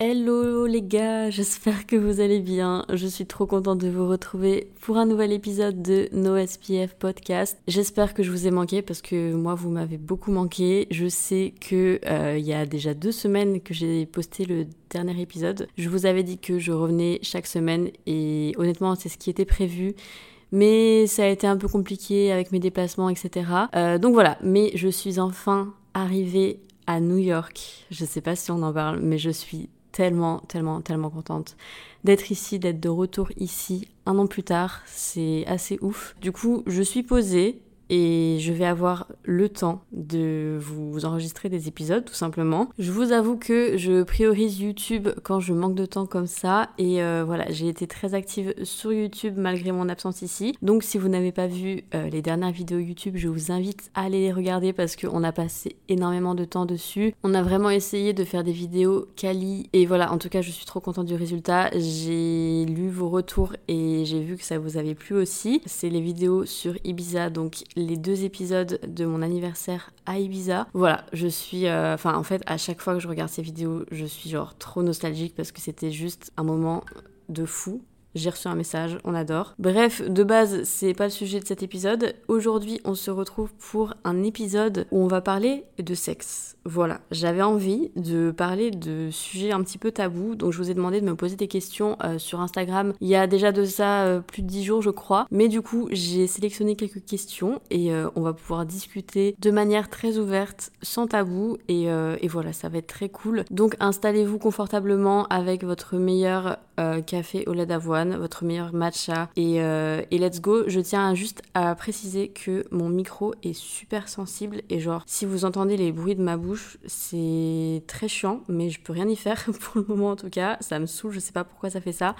Hello les gars, j'espère que vous allez bien. Je suis trop contente de vous retrouver pour un nouvel épisode de No SPF Podcast. J'espère que je vous ai manqué parce que moi vous m'avez beaucoup manqué. Je sais que euh, il y a déjà deux semaines que j'ai posté le dernier épisode. Je vous avais dit que je revenais chaque semaine et honnêtement c'est ce qui était prévu mais ça a été un peu compliqué avec mes déplacements, etc. Euh, donc voilà, mais je suis enfin arrivée à New York. Je sais pas si on en parle, mais je suis tellement, tellement, tellement contente d'être ici, d'être de retour ici un an plus tard. C'est assez ouf. Du coup, je suis posée et je vais avoir le temps de vous enregistrer des épisodes tout simplement. Je vous avoue que je priorise YouTube quand je manque de temps comme ça et euh, voilà, j'ai été très active sur YouTube malgré mon absence ici. Donc si vous n'avez pas vu euh, les dernières vidéos YouTube, je vous invite à aller les regarder parce qu'on a passé énormément de temps dessus. On a vraiment essayé de faire des vidéos quali et voilà, en tout cas je suis trop contente du résultat. J'ai lu vos retours et j'ai vu que ça vous avait plu aussi. C'est les vidéos sur Ibiza donc les deux épisodes de mon anniversaire à Ibiza. Voilà, je suis... euh, Enfin, en fait, à chaque fois que je regarde ces vidéos, je suis genre trop nostalgique parce que c'était juste un moment de fou. J'ai reçu un message, on adore. Bref, de base, c'est pas le sujet de cet épisode. Aujourd'hui, on se retrouve pour un épisode où on va parler de sexe. Voilà, j'avais envie de parler de sujets un petit peu tabous, donc je vous ai demandé de me poser des questions euh, sur Instagram. Il y a déjà de ça euh, plus de 10 jours, je crois. Mais du coup, j'ai sélectionné quelques questions et euh, on va pouvoir discuter de manière très ouverte, sans tabou. Et, voilà, ça va être très cool. Donc installez-vous confortablement avec votre meilleur café au lait d'avoine, votre meilleur matcha et let's go. Je tiens juste à préciser que mon micro est super sensible et genre si vous entendez les bruits de ma bouche, c'est très chiant, mais je peux rien y faire pour le moment en tout cas. Ça me saoule, je sais pas pourquoi ça fait ça.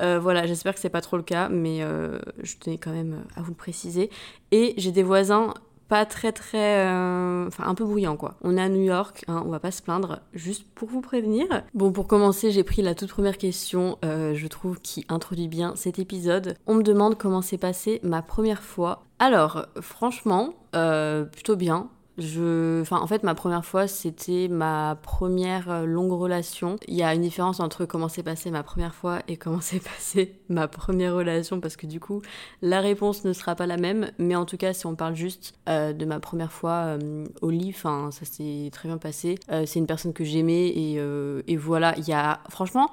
Euh, voilà, j'espère que c'est pas trop le cas, mais euh, je tenais quand même à vous le préciser. Et j'ai des voisins pas très très euh, enfin un peu bruyant quoi. On est à New York, hein, on va pas se plaindre, juste pour vous prévenir. Bon pour commencer, j'ai pris la toute première question, euh, je trouve qui introduit bien cet épisode. On me demande comment s'est passée ma première fois. Alors franchement, euh, plutôt bien. Je, enfin, en fait, ma première fois, c'était ma première euh, longue relation. Il y a une différence entre comment s'est passée ma première fois et comment s'est passée ma première relation, parce que du coup, la réponse ne sera pas la même. Mais en tout cas, si on parle juste euh, de ma première fois euh, au lit, enfin, ça s'est très bien passé. Euh, c'est une personne que j'aimais et, euh, et voilà. Il y a, franchement.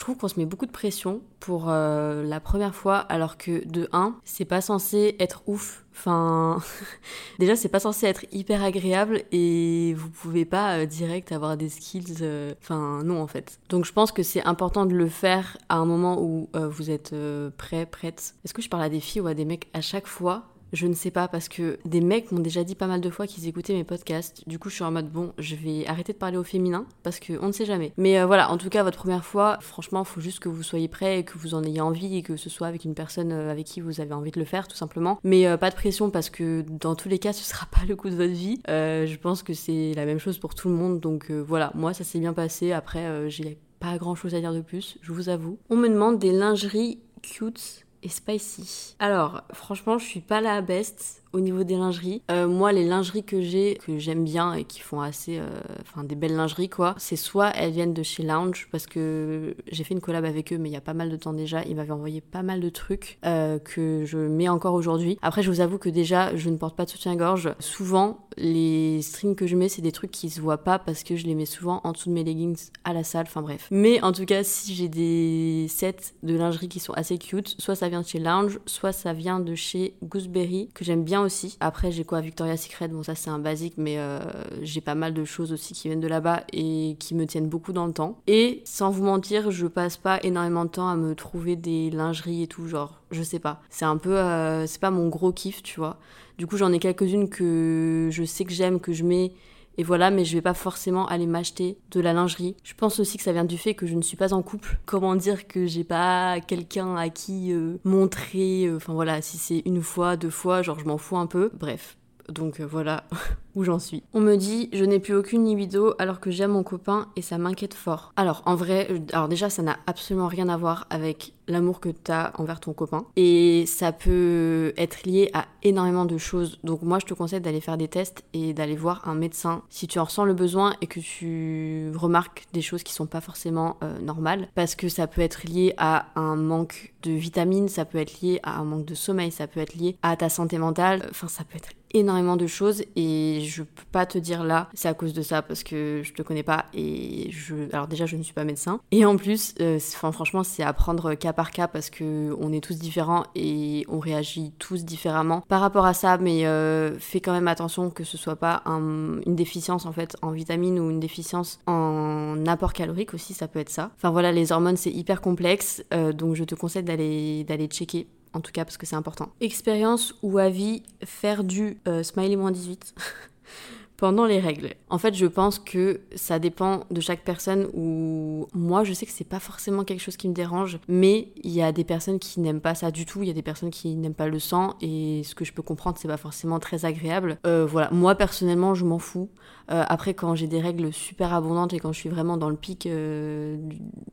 Je trouve qu'on se met beaucoup de pression pour euh, la première fois, alors que de 1, c'est pas censé être ouf. Enfin, déjà, c'est pas censé être hyper agréable et vous pouvez pas euh, direct avoir des skills. euh, Enfin, non, en fait. Donc, je pense que c'est important de le faire à un moment où vous êtes prêt, prête. Est-ce que je parle à des filles ou à des mecs à chaque fois je ne sais pas parce que des mecs m'ont déjà dit pas mal de fois qu'ils écoutaient mes podcasts. Du coup, je suis en mode bon, je vais arrêter de parler au féminin parce que on ne sait jamais. Mais euh, voilà, en tout cas, votre première fois, franchement, faut juste que vous soyez prêt et que vous en ayez envie et que ce soit avec une personne euh, avec qui vous avez envie de le faire, tout simplement. Mais euh, pas de pression parce que dans tous les cas, ce sera pas le coup de votre vie. Je pense que c'est la même chose pour tout le monde. Donc voilà, moi, ça s'est bien passé. Après, j'ai pas grand chose à dire de plus, je vous avoue. On me demande des lingeries cute et spicy. Alors, franchement, je suis pas la best au niveau des lingeries. Euh, moi, les lingeries que j'ai, que j'aime bien et qui font assez, euh, enfin, des belles lingeries, quoi, c'est soit elles viennent de chez Lounge, parce que j'ai fait une collab avec eux, mais il y a pas mal de temps déjà. Ils m'avaient envoyé pas mal de trucs euh, que je mets encore aujourd'hui. Après, je vous avoue que déjà, je ne porte pas de soutien-gorge. Souvent, les strings que je mets, c'est des trucs qui se voient pas parce que je les mets souvent en dessous de mes leggings à la salle, enfin bref. Mais en tout cas, si j'ai des sets de lingerie qui sont assez cute, soit ça vient de chez Lounge, soit ça vient de chez Gooseberry, que j'aime bien aussi. Après, j'ai quoi Victoria's Secret, bon ça c'est un basique, mais euh, j'ai pas mal de choses aussi qui viennent de là-bas et qui me tiennent beaucoup dans le temps. Et sans vous mentir, je passe pas énormément de temps à me trouver des lingeries et tout, genre, je sais pas. C'est un peu, euh, c'est pas mon gros kiff, tu vois. Du coup, j'en ai quelques-unes que je sais que j'aime, que je mets et voilà, mais je vais pas forcément aller m'acheter de la lingerie. Je pense aussi que ça vient du fait que je ne suis pas en couple. Comment dire que j'ai pas quelqu'un à qui euh, montrer, euh, enfin voilà, si c'est une fois, deux fois, genre je m'en fous un peu. Bref, donc euh, voilà où j'en suis. On me dit je n'ai plus aucune libido alors que j'aime mon copain et ça m'inquiète fort. Alors en vrai, alors déjà ça n'a absolument rien à voir avec l'amour que tu as envers ton copain et ça peut être lié à énormément de choses. Donc moi je te conseille d'aller faire des tests et d'aller voir un médecin si tu en ressens le besoin et que tu remarques des choses qui sont pas forcément euh, normales parce que ça peut être lié à un manque de vitamines, ça peut être lié à un manque de sommeil, ça peut être lié à ta santé mentale, enfin ça peut être énormément de choses et je peux pas te dire là c'est à cause de ça parce que je te connais pas et je alors déjà je ne suis pas médecin. Et en plus euh, enfin franchement c'est à prendre cas par cas parce que on est tous différents et on réagit tous différemment par rapport à ça. Mais euh, fais quand même attention que ce soit pas une déficience en fait en vitamines ou une déficience en apport calorique aussi ça peut être ça. Enfin voilà les hormones c'est hyper complexe euh, donc je te conseille d'aller d'aller checker en tout cas parce que c'est important. Expérience ou avis, faire du euh, smiley-18 pendant les règles. En fait, je pense que ça dépend de chaque personne ou moi, je sais que c'est pas forcément quelque chose qui me dérange, mais il y a des personnes qui n'aiment pas ça du tout, il y a des personnes qui n'aiment pas le sang et ce que je peux comprendre, c'est pas forcément très agréable. Euh, voilà, moi personnellement, je m'en fous. Euh, après, quand j'ai des règles super abondantes et quand je suis vraiment dans le pic euh,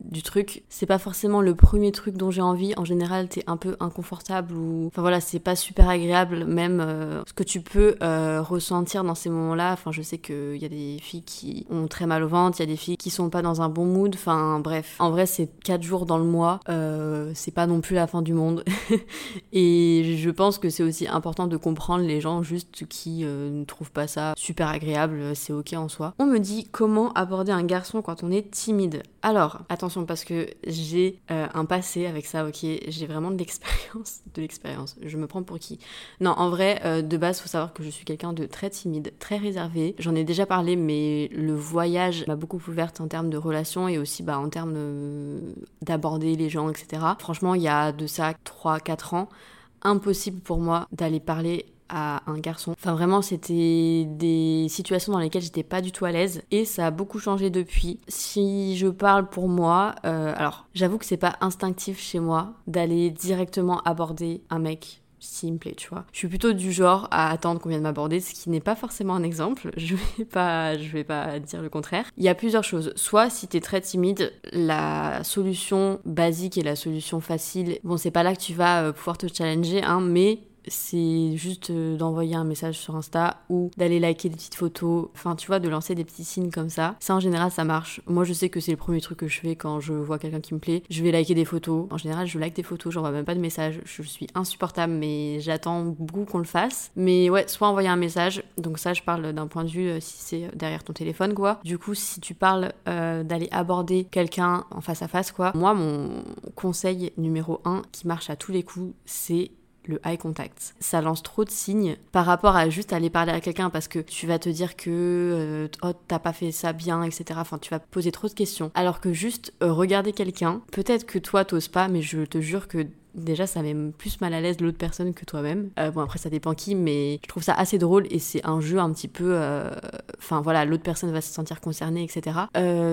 du, truc, c'est pas forcément le premier truc dont j'ai envie. En général, t'es un peu inconfortable ou. Enfin voilà, c'est pas super agréable, même ce que tu peux ressentir dans ces moments-là. Enfin, je sais qu'il y a des filles qui ont très mal au ventre, il y a des filles qui sont pas dans un bon mood. Enfin, bref. En vrai, c'est 4 jours dans le mois. c'est pas non plus la fin du monde. et je pense que c'est aussi important de comprendre les gens juste qui ne trouvent pas ça super agréable c'est ok en soi. On me dit comment aborder un garçon quand on est timide. Alors, attention parce que j'ai euh, un passé avec ça, ok, j'ai vraiment de l'expérience, de l'expérience. Je me prends pour qui? Non, en vrai, euh, de base, faut savoir que je suis quelqu'un de très timide, très réservé. J'en ai déjà parlé, mais le voyage m'a beaucoup ouverte en termes de relations et aussi bah, en termes d'aborder les gens, etc. Franchement, il y a de ça 3-4 ans, impossible pour moi d'aller parler à un garçon. Enfin vraiment c'était des situations dans lesquelles j'étais pas du tout à l'aise et ça a beaucoup changé depuis. Si je parle pour moi, euh, alors j'avoue que c'est pas instinctif chez moi d'aller directement aborder un mec s'il me plaît, tu vois. Je suis plutôt du genre à attendre qu'on vienne m'aborder, ce qui n'est pas forcément un exemple. Je vais pas, je vais pas dire le contraire. Il y a plusieurs choses. Soit si t'es très timide, la solution basique et la solution facile, bon c'est pas là que tu vas euh, pouvoir te challenger, hein, mais c'est juste euh, d'envoyer un message sur Insta ou d'aller liker des petites photos, enfin tu vois, de lancer des petits signes comme ça. Ça en général ça marche. Moi je sais que c'est le premier truc que je fais quand je vois quelqu'un qui me plaît. Je vais liker des photos. En général je like des photos, j'envoie même pas de message. Je suis insupportable mais j'attends beaucoup qu'on le fasse. Mais ouais, soit envoyer un message, donc ça je parle d'un point de vue euh, si c'est derrière ton téléphone quoi. Du coup si tu parles euh, d'aller aborder quelqu'un en face à face quoi, moi mon conseil numéro 1 qui marche à tous les coups c'est le eye contact. Ça lance trop de signes par rapport à juste aller parler à quelqu'un parce que tu vas te dire que euh, oh, t'as pas fait ça bien, etc. Enfin, tu vas poser trop de questions. Alors que juste euh, regarder quelqu'un, peut-être que toi t'oses pas, mais je te jure que déjà ça met plus mal à l'aise l'autre personne que toi-même. Euh, bon après ça dépend qui, mais je trouve ça assez drôle et c'est un jeu un petit peu... Enfin voilà, l'autre personne va se sentir concernée, etc.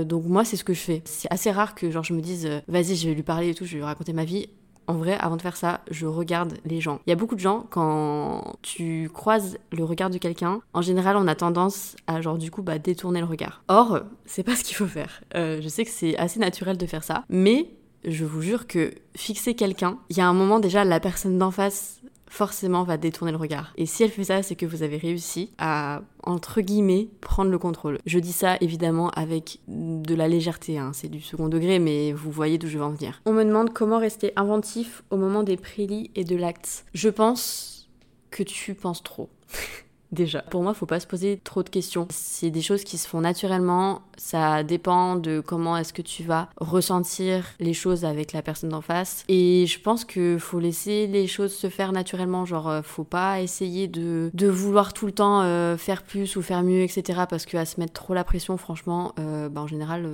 donc moi c'est ce que je fais. C'est assez rare que genre je me dise vas-y je vais lui parler et tout, je vais lui raconter ma vie en vrai, avant de faire ça, je regarde les gens. Il y a beaucoup de gens, quand tu croises le regard de quelqu'un, en général, on a tendance à, genre, du coup, bah, détourner le regard. Or, c'est pas ce qu'il faut faire. Euh, je sais que c'est assez naturel de faire ça, mais je vous jure que fixer quelqu'un, il y a un moment déjà, la personne d'en face forcément va détourner le regard. Et si elle fait ça, c'est que vous avez réussi à, entre guillemets, prendre le contrôle. Je dis ça évidemment avec de la légèreté, hein. c'est du second degré, mais vous voyez d'où je veux en venir. On me demande comment rester inventif au moment des prélis et de l'acte. Je pense que tu penses trop. déjà. Pour moi, faut pas se poser trop de questions. C'est des choses qui se font naturellement. Ça dépend de comment est-ce que tu vas ressentir les choses avec la personne d'en face. Et je pense que faut laisser les choses se faire naturellement. Genre, euh, faut pas essayer de, vouloir tout le temps euh, faire plus ou faire mieux, etc. Parce qu'à se mettre trop la pression, franchement, euh, bah, en général,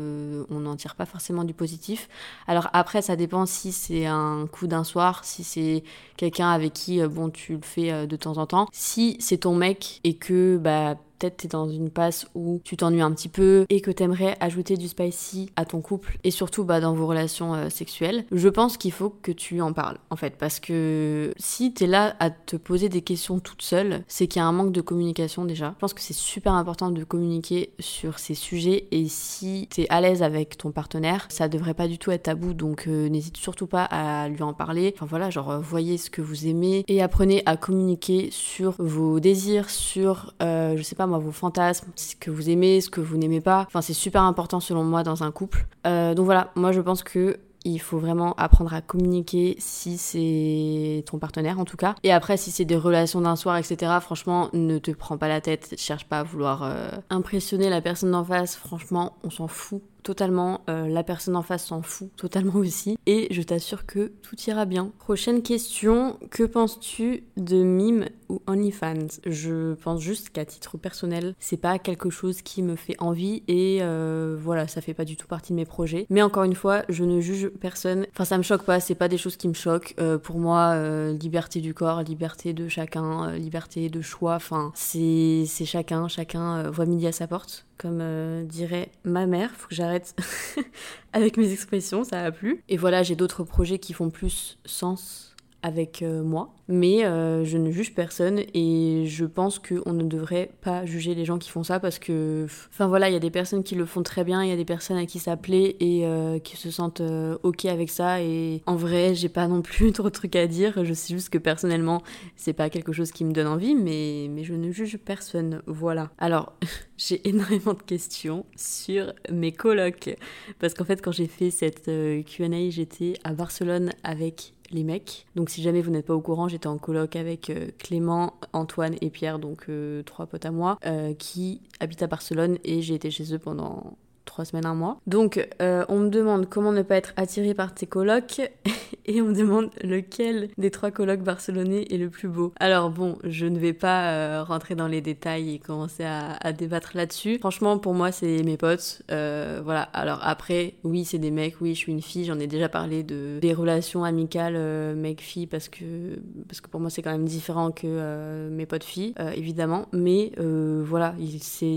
on n'en tire pas forcément du positif. Alors après, ça dépend si c'est un coup d'un soir, si c'est quelqu'un avec qui, bon, tu le fais de temps en temps. Si c'est ton mec et que bah peut-être t'es dans une passe où tu t'ennuies un petit peu et que t'aimerais ajouter du spicy à ton couple et surtout bah, dans vos relations euh, sexuelles, je pense qu'il faut que tu en parles en fait parce que si t'es là à te poser des questions toute seule, c'est qu'il y a un manque de communication déjà. Je pense que c'est super important de communiquer sur ces sujets et si t'es à l'aise avec ton partenaire, ça devrait pas du tout être tabou donc euh, n'hésite surtout pas à lui en parler. Enfin voilà, genre voyez ce que vous aimez et apprenez à communiquer sur vos désirs, sur euh, je sais pas moi vos fantasmes, ce que vous aimez, ce que vous n'aimez pas. Enfin c'est super important selon moi dans un couple. Euh, donc voilà, moi je pense que il faut vraiment apprendre à communiquer si c'est ton partenaire en tout cas. Et après, si c'est des relations d'un soir, etc., franchement, ne te prends pas la tête, cherche pas à vouloir euh, impressionner la personne d'en face. Franchement, on s'en fout totalement. Euh, la personne en face s'en fout totalement aussi. Et je t'assure que tout ira bien. Prochaine question, que penses-tu de Mime ou OnlyFans? Je pense juste qu'à titre personnel, c'est pas quelque chose qui me fait envie et euh, voilà, ça fait pas du tout partie de mes projets. Mais encore une fois, je ne juge personne. Enfin, ça me choque pas, c'est pas des choses qui me choquent. Euh, pour moi, liberté du corps, liberté de chacun, liberté de choix, enfin, c'est chacun, chacun voit midi à sa porte comme euh, dirait ma mère. Faut que j'arrête avec mes expressions, ça a plu. Et voilà, j'ai d'autres projets qui font plus sens avec euh, moi, mais euh, je ne juge personne et je pense qu'on ne devrait pas juger les gens qui font ça parce que, enfin voilà, il y a des personnes qui le font très bien, il y a des personnes à qui ça plaît et euh, qui se sentent ok avec ça et en vrai, j'ai pas non plus trop de trucs à dire, je sais juste que personnellement, c'est pas quelque chose qui me donne envie, mais, mais je ne juge personne, voilà. Alors, j'ai énormément de questions sur mes colocs parce qu'en fait, quand j'ai fait cette Q&A, j'étais à Barcelone avec les mecs. Donc si jamais vous n'êtes pas au courant, j'étais en coloc avec euh, Clément, Antoine et Pierre, donc euh, trois potes à moi, euh, qui habitent à Barcelone et j'ai été chez eux pendant trois semaines, un mois. Donc, euh, on me demande comment ne pas être attiré par tes colocs et on me demande lequel des trois colocs barcelonais est le plus beau. Alors bon, je ne vais pas euh, rentrer dans les détails et commencer à, débattre là-dessus. Franchement, pour moi, c'est mes potes. Euh, voilà. Alors après, oui, c'est des mecs. Oui, je suis une fille. J'en ai déjà parlé de des relations amicales mec-fille parce que parce que pour moi, c'est quand même différent que mes potes filles, évidemment. Mais voilà,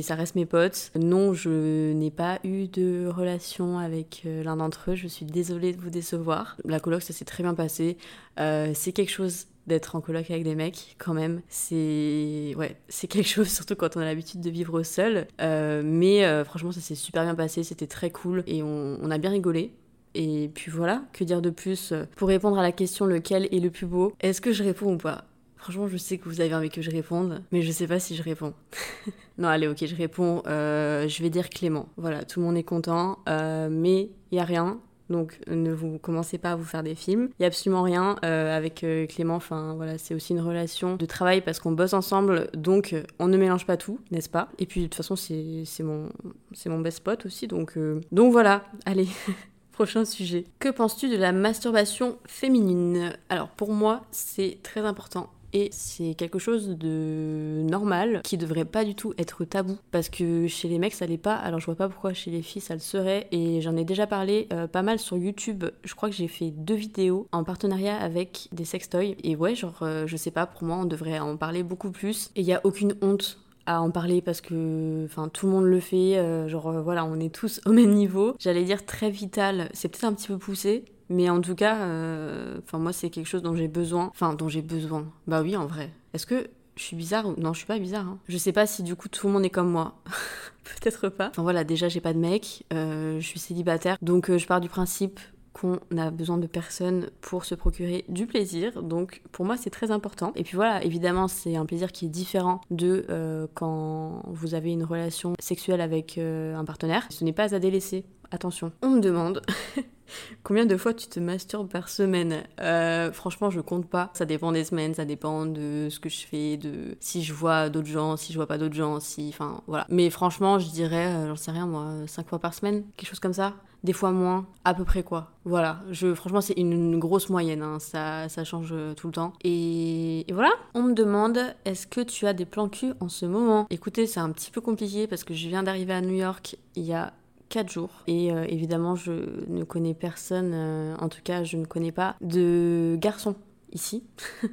ça reste mes potes. Non, je n'ai pas eu de relation avec euh, l'un d'entre eux. Je suis désolée de vous décevoir. La coloc, ça s'est très bien passé. Euh, c'est quelque chose d'être en coloc avec des mecs quand même c'est ouais c'est quelque chose surtout quand on a l'habitude de vivre seul euh, mais franchement ça s'est super bien passé c'était très cool et on, on, a bien rigolé et puis voilà que dire de plus? Pour répondre à la question lequel est le plus beau? Est-ce que je réponds ou pas? Franchement, je sais que vous avez envie que je réponde, mais je sais pas si je réponds. non, allez, ok, je réponds. Euh, je vais dire Clément. Voilà, tout le monde est content, euh, mais il y a rien. Donc ne vous commencez pas à vous faire des films. Il y a absolument rien euh, avec Clément. Enfin voilà, c'est aussi une relation de travail parce qu'on bosse ensemble, donc on ne mélange pas tout, n'est-ce pas? Et puis de toute façon c'est mon c'est mon best spot aussi, donc donc voilà. Allez. Prochain sujet. Que penses-tu de la masturbation féminine? Alors pour moi, c'est très important et c'est quelque chose de normal qui devrait pas du tout être tabou. Parce que chez les mecs ça l'est pas. Alors je vois pas pourquoi chez les filles ça le serait. Et j'en ai déjà parlé euh, pas mal sur YouTube. Je crois que j'ai fait deux vidéos en partenariat avec des sextoys. Et ouais genre euh, je sais pas pour moi on devrait en parler beaucoup plus. Et il y a aucune honte à en parler parce que enfin tout le monde le fait. Euh, genre voilà on est tous au même niveau. J'allais dire très vital. C'est peut-être un petit peu poussé mais en tout cas, euh, enfin moi c'est quelque chose dont j'ai besoin. Enfin dont j'ai besoin. Bah oui en vrai. Est-ce que je suis bizarre ou... Non, je suis pas bizarre. Hein. Je sais pas si du coup tout le monde est comme moi. Peut-être pas. Enfin voilà, déjà j'ai pas de mec, euh, je suis célibataire, donc euh, je pars du principe qu'on a besoin de personnes pour se procurer du plaisir. Donc pour moi c'est très important. Et puis voilà, évidemment c'est un plaisir qui est différent de quand vous avez une relation sexuelle avec un partenaire. Ce n'est pas à délaisser. Attention. On me demande Combien de fois tu te masturbes par semaine euh, Franchement, je compte pas. Ça dépend des semaines, ça dépend de ce que je fais, de si je vois d'autres gens, si je vois pas d'autres gens, si. Enfin, voilà. Mais franchement, je dirais, euh, j'en sais rien moi, 5 fois par semaine, quelque chose comme ça. Des fois moins, à peu près quoi. Voilà, je, franchement, c'est une, grosse moyenne, hein. ça, ça change euh, tout le temps. Et, et voilà, on me demande est-ce que tu as des plans cul en ce moment? Écoutez, c'est un petit peu compliqué parce que je viens d'arriver à New York il y a 4 jours. Et euh, évidemment, je ne connais personne, euh, en tout cas, je ne connais pas de garçons ici.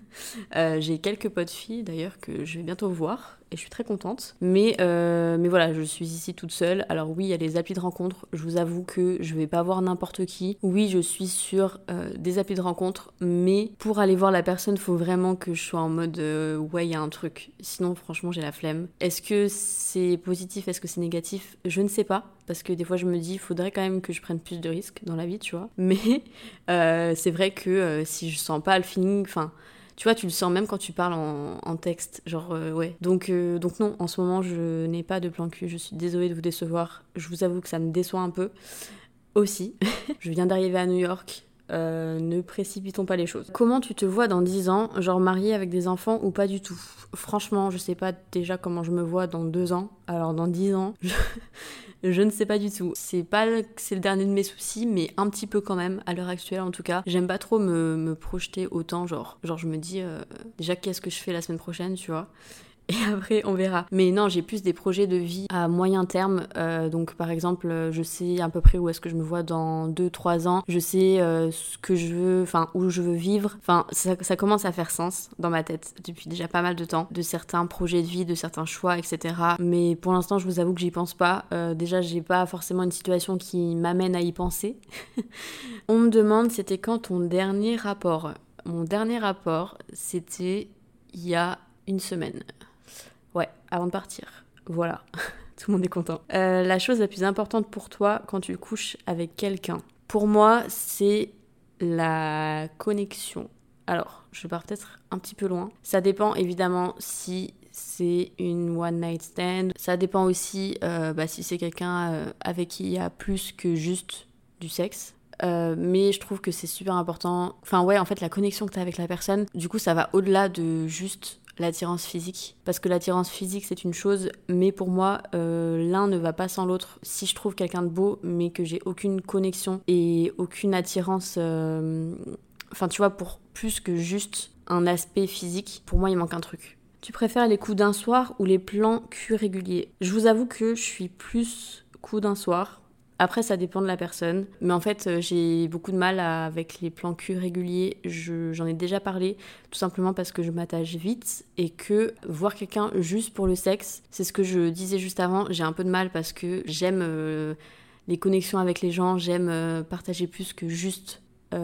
Euh, j'ai quelques potes filles d'ailleurs que je vais bientôt voir et je suis très contente. Mais, euh, mais voilà, je suis ici toute seule. Alors oui, il y a les applis de rencontre. Je vous avoue que je vais pas voir n'importe qui. Oui, je suis sur euh, des applis de rencontre, mais pour aller voir la personne, faut vraiment que je sois en mode euh, ouais, il y a un truc. Sinon, franchement, j'ai la flemme. Est-ce que c'est positif? Est-ce que c'est négatif? Je ne sais pas. Parce que des fois, je me dis, faudrait quand même que je prenne plus de risques dans la vie, tu vois. Mais c'est vrai que si je sens pas le feeling, enfin, tu vois, tu le sens même quand tu parles en, texte. Genre, euh, ouais. Donc, euh, donc, non, en ce moment, je n'ai pas de plan cul. Je suis désolée de vous décevoir. Je vous avoue que ça me déçoit un peu. Aussi. je viens d'arriver à New York. Euh, ne précipitons pas les choses. Comment tu te vois dans 10 ans, genre mariée avec des enfants ou pas du tout? Franchement, je sais pas déjà comment je me vois dans 2 ans. Alors dans 10 ans, je ne sais pas du tout. C'est pas c'est le dernier de mes soucis, mais un petit peu quand même, à l'heure actuelle en tout cas. J'aime pas trop me, me, projeter autant, genre, genre je me dis euh, déjà qu'est-ce que je fais la semaine prochaine, tu vois? et après on verra. Mais non, j'ai plus des projets de vie à moyen terme. Euh, donc par exemple, je sais à peu près où est-ce que je me vois dans 2-3 ans. Je sais euh, ce que je veux, enfin où je veux vivre. Enfin, ça, ça, commence à faire sens dans ma tête depuis déjà pas mal de temps, de certains projets de vie, de certains choix, etc. Mais pour l'instant, je vous avoue que j'y pense pas. Euh, déjà, j'ai pas forcément une situation qui m'amène à y penser. on me demande c'était quand ton dernier rapport? Mon dernier rapport, c'était il y a une semaine. Ouais, avant de partir. Voilà. Tout le monde est content. Euh, la chose la plus importante pour toi quand tu couches avec quelqu'un, pour moi, c'est la connexion. Alors, je pars peut-être un petit peu loin. Ça dépend évidemment si c'est une one night stand. Ça dépend aussi euh, bah, si c'est quelqu'un euh, avec qui il y a plus que juste du sexe. mais je trouve que c'est super important. Enfin ouais, en fait, la connexion que tu as avec la personne, du coup, ça va au-delà de juste l'attirance physique. Parce que l'attirance physique, c'est une chose, mais pour moi, euh, l'un ne va pas sans l'autre. Si je trouve quelqu'un de beau, mais que j'ai aucune connexion et aucune attirance, euh, enfin, tu vois, pour plus que juste un aspect physique, pour moi, il manque un truc. Tu préfères les coups d'un soir ou les plans cul réguliers? Je vous avoue que je suis plus coup d'un soir après, ça dépend de la personne. Mais en fait, euh, j'ai beaucoup de mal avec les plans cul réguliers. J'en ai déjà parlé, tout simplement parce que je m'attache vite et que voir quelqu'un juste pour le sexe, c'est ce que je disais juste avant. J'ai un peu de mal parce que j'aime euh, les connexions avec les gens, j'aime euh, partager plus que juste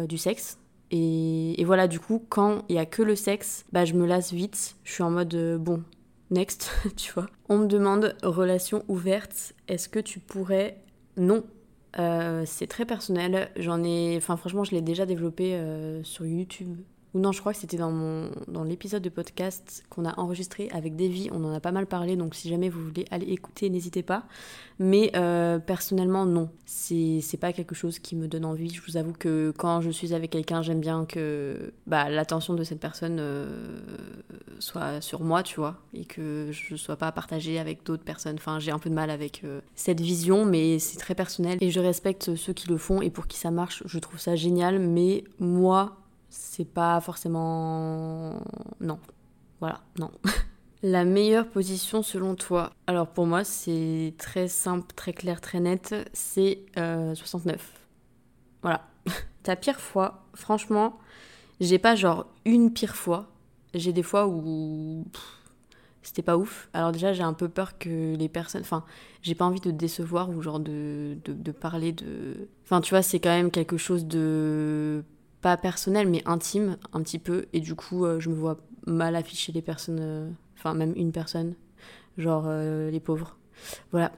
du sexe. Et, voilà, du coup, quand il y a que le sexe, bah, je me lasse vite. Je suis en mode bon, next, tu vois. On me demande relation ouverte, est-ce que tu pourrais non. Euh, c'est très personnel. J'en ai. Enfin, franchement, je l'ai déjà développé euh, sur YouTube ou non, je crois que c'était dans, dans l'épisode de podcast qu'on a enregistré avec Davy. On en a pas mal parlé, donc si jamais vous voulez aller écouter, n'hésitez pas. Mais euh, personnellement, non. C'est, c'est pas quelque chose qui me donne envie. Je vous avoue que quand je suis avec quelqu'un, j'aime bien que bah, l'attention de cette personne euh, soit sur moi, tu vois, et que je sois pas partagée avec d'autres personnes. Enfin, j'ai un peu de mal avec euh, cette vision, mais c'est très personnel. Et je respecte ceux qui le font et pour qui ça marche, je trouve ça génial. Mais moi, c'est pas forcément. Non. Voilà, non. La meilleure position selon toi? Alors pour moi, c'est très simple, très clair, très net. C'est 69. Euh, voilà. Ta pire fois, franchement, j'ai pas genre une pire fois. J'ai des fois où c'était pas ouf. Alors déjà, j'ai un peu peur que les personnes... Enfin, j'ai pas envie de décevoir ou genre de, de parler de... Enfin, tu vois, c'est quand même quelque chose de pas personnel, mais intime, un petit peu. Et du coup, euh, je me vois mal afficher les personnes, euh, enfin, même une personne, genre euh, les pauvres. Voilà.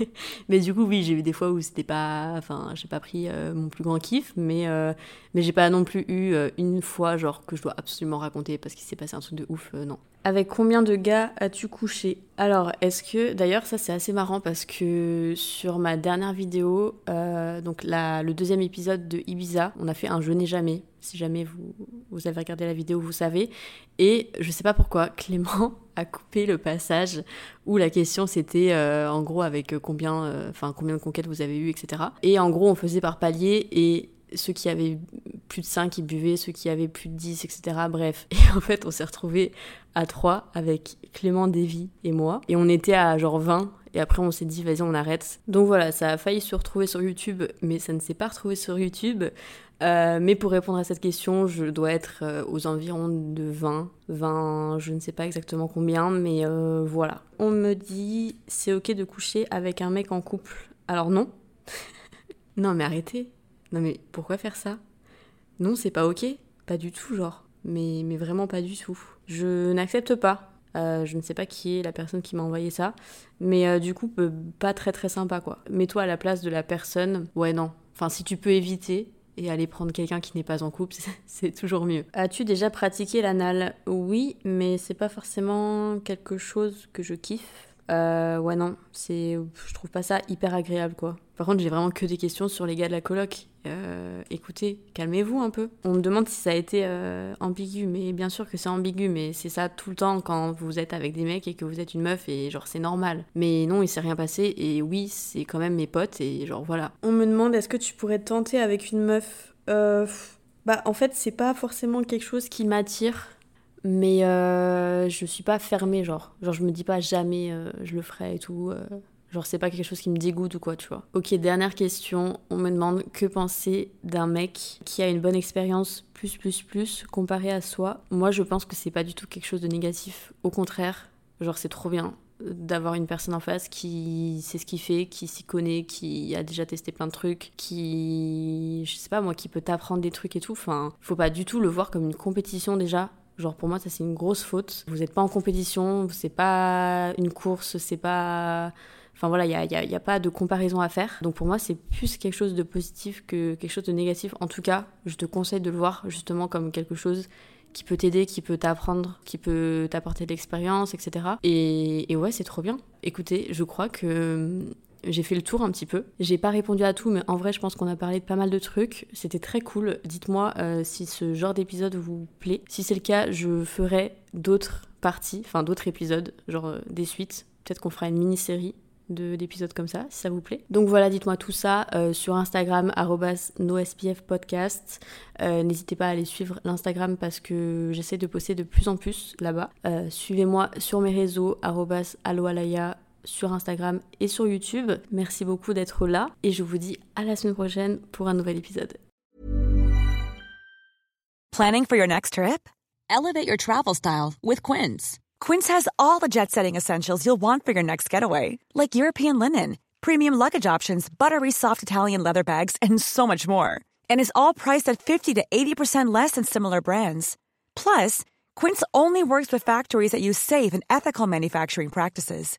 mais du coup, oui, j'ai eu des fois où c'était pas. Enfin, j'ai pas pris mon plus grand kiff, mais, mais j'ai pas non plus eu une fois, genre, que je dois absolument raconter parce qu'il s'est passé un truc de ouf, non. Avec combien de gars as-tu couché? Alors, est-ce que. D'ailleurs, ça c'est assez marrant parce que sur ma dernière vidéo, euh, donc la, le deuxième épisode de Ibiza, on a fait un Je n'ai jamais. Si jamais vous, avez regardé la vidéo, vous savez. Et je sais pas pourquoi, Clément a coupé le passage où la question c'était euh, en gros avec combien, euh, enfin combien de conquêtes vous avez eu, etc. Et en gros, on faisait par palier et ceux qui avaient plus de 5 ils buvaient, ceux qui avaient plus de 10, etc. Bref. Et en fait, on s'est retrouvés à 3 avec Clément Davy et moi. Et on était à genre 20 Et après, on s'est dit, vas-y, on arrête. Donc voilà, ça a failli se retrouver sur YouTube, mais ça ne s'est pas retrouvé sur YouTube. Euh, mais pour répondre à cette question, je dois être euh, aux environs de 20, 20, je ne sais pas exactement combien, mais euh, voilà. On me dit, c'est ok de coucher avec un mec en couple. Alors non. non mais arrêtez. Non mais pourquoi faire ça? Non, c'est pas ok. Pas du tout, genre. Mais, mais vraiment pas du tout. Je n'accepte pas. je ne sais pas qui est la personne qui m'a envoyé ça. Mais du coup, pas très très sympa quoi. Mets-toi à la place de la personne. Ouais, non. Enfin, si tu peux éviter, et aller prendre quelqu'un qui n'est pas en couple, c'est toujours mieux. As-tu déjà pratiqué l'anal? Oui, mais c'est pas forcément quelque chose que je kiffe. Euh, ouais, non, c'est, je trouve pas ça hyper agréable, quoi. Par contre, j'ai vraiment que des questions sur les gars de la coloc. Euh, écoutez, calmez-vous un peu. On me demande si ça a été euh, ambigu, mais bien sûr que c'est ambigu, mais c'est ça tout le temps quand vous êtes avec des mecs et que vous êtes une meuf et genre c'est normal. Mais non, il s'est rien passé et oui, c'est quand même mes potes et genre voilà. On me demande est-ce que tu pourrais tenter avec une meuf? Bah en fait, c'est pas forcément quelque chose qui m'attire mais euh, je suis pas fermée, genre. Genre, je me dis pas jamais euh, je le ferai et tout. Euh. genre, c'est pas quelque chose qui me dégoûte ou quoi, tu vois. Ok, dernière question. On me demande que penser d'un mec qui a une bonne expérience plus, plus, plus comparé à soi? Moi, je pense que c'est pas du tout quelque chose de négatif. Au contraire, genre, c'est trop bien d'avoir une personne en face qui sait ce qu'il fait, qui s'y connaît, qui a déjà testé plein de trucs, qui, je sais pas moi, qui peut t'apprendre des trucs et tout. Enfin, faut pas du tout le voir comme une compétition déjà. Genre pour moi ça c'est une grosse faute. Vous n'êtes pas en compétition, c'est pas une course, c'est pas... Enfin voilà, il n'y a, a, pas de comparaison à faire. Donc pour moi c'est plus quelque chose de positif que quelque chose de négatif. En tout cas, je te conseille de le voir justement comme quelque chose qui peut t'aider, qui peut t'apprendre, qui peut t'apporter de l'expérience, etc. Et, et ouais, c'est trop bien. Écoutez, je crois que j'ai fait le tour un petit peu. J'ai pas répondu à tout, mais en vrai, je pense qu'on a parlé de pas mal de trucs. C'était très cool. Dites-moi euh, si ce genre d'épisode vous plaît. Si c'est le cas, je ferai d'autres parties, enfin d'autres épisodes, genre euh, des suites. Peut-être qu'on fera une mini-série d'épisodes comme ça, si ça vous plaît. Donc voilà, dites-moi tout ça euh, sur Instagram, nospfpodcast. N'hésitez pas à aller suivre l'Instagram parce que j'essaie de poster de plus en plus là-bas. Suivez-moi sur mes réseaux, aloalaya sur Instagram et sur YouTube. Merci beaucoup d'être là et je vous dis à la semaine prochaine pour un nouvel épisode. Planning for your next trip? Elevate your travel style with Quince. Quince has all the jet-setting essentials you'll want for your next getaway, like European linen, premium luggage options, buttery soft Italian leather bags, and so much more. And is all priced at 50 to 80% less than similar brands. Plus, Quince only works with factories that use safe and ethical manufacturing practices.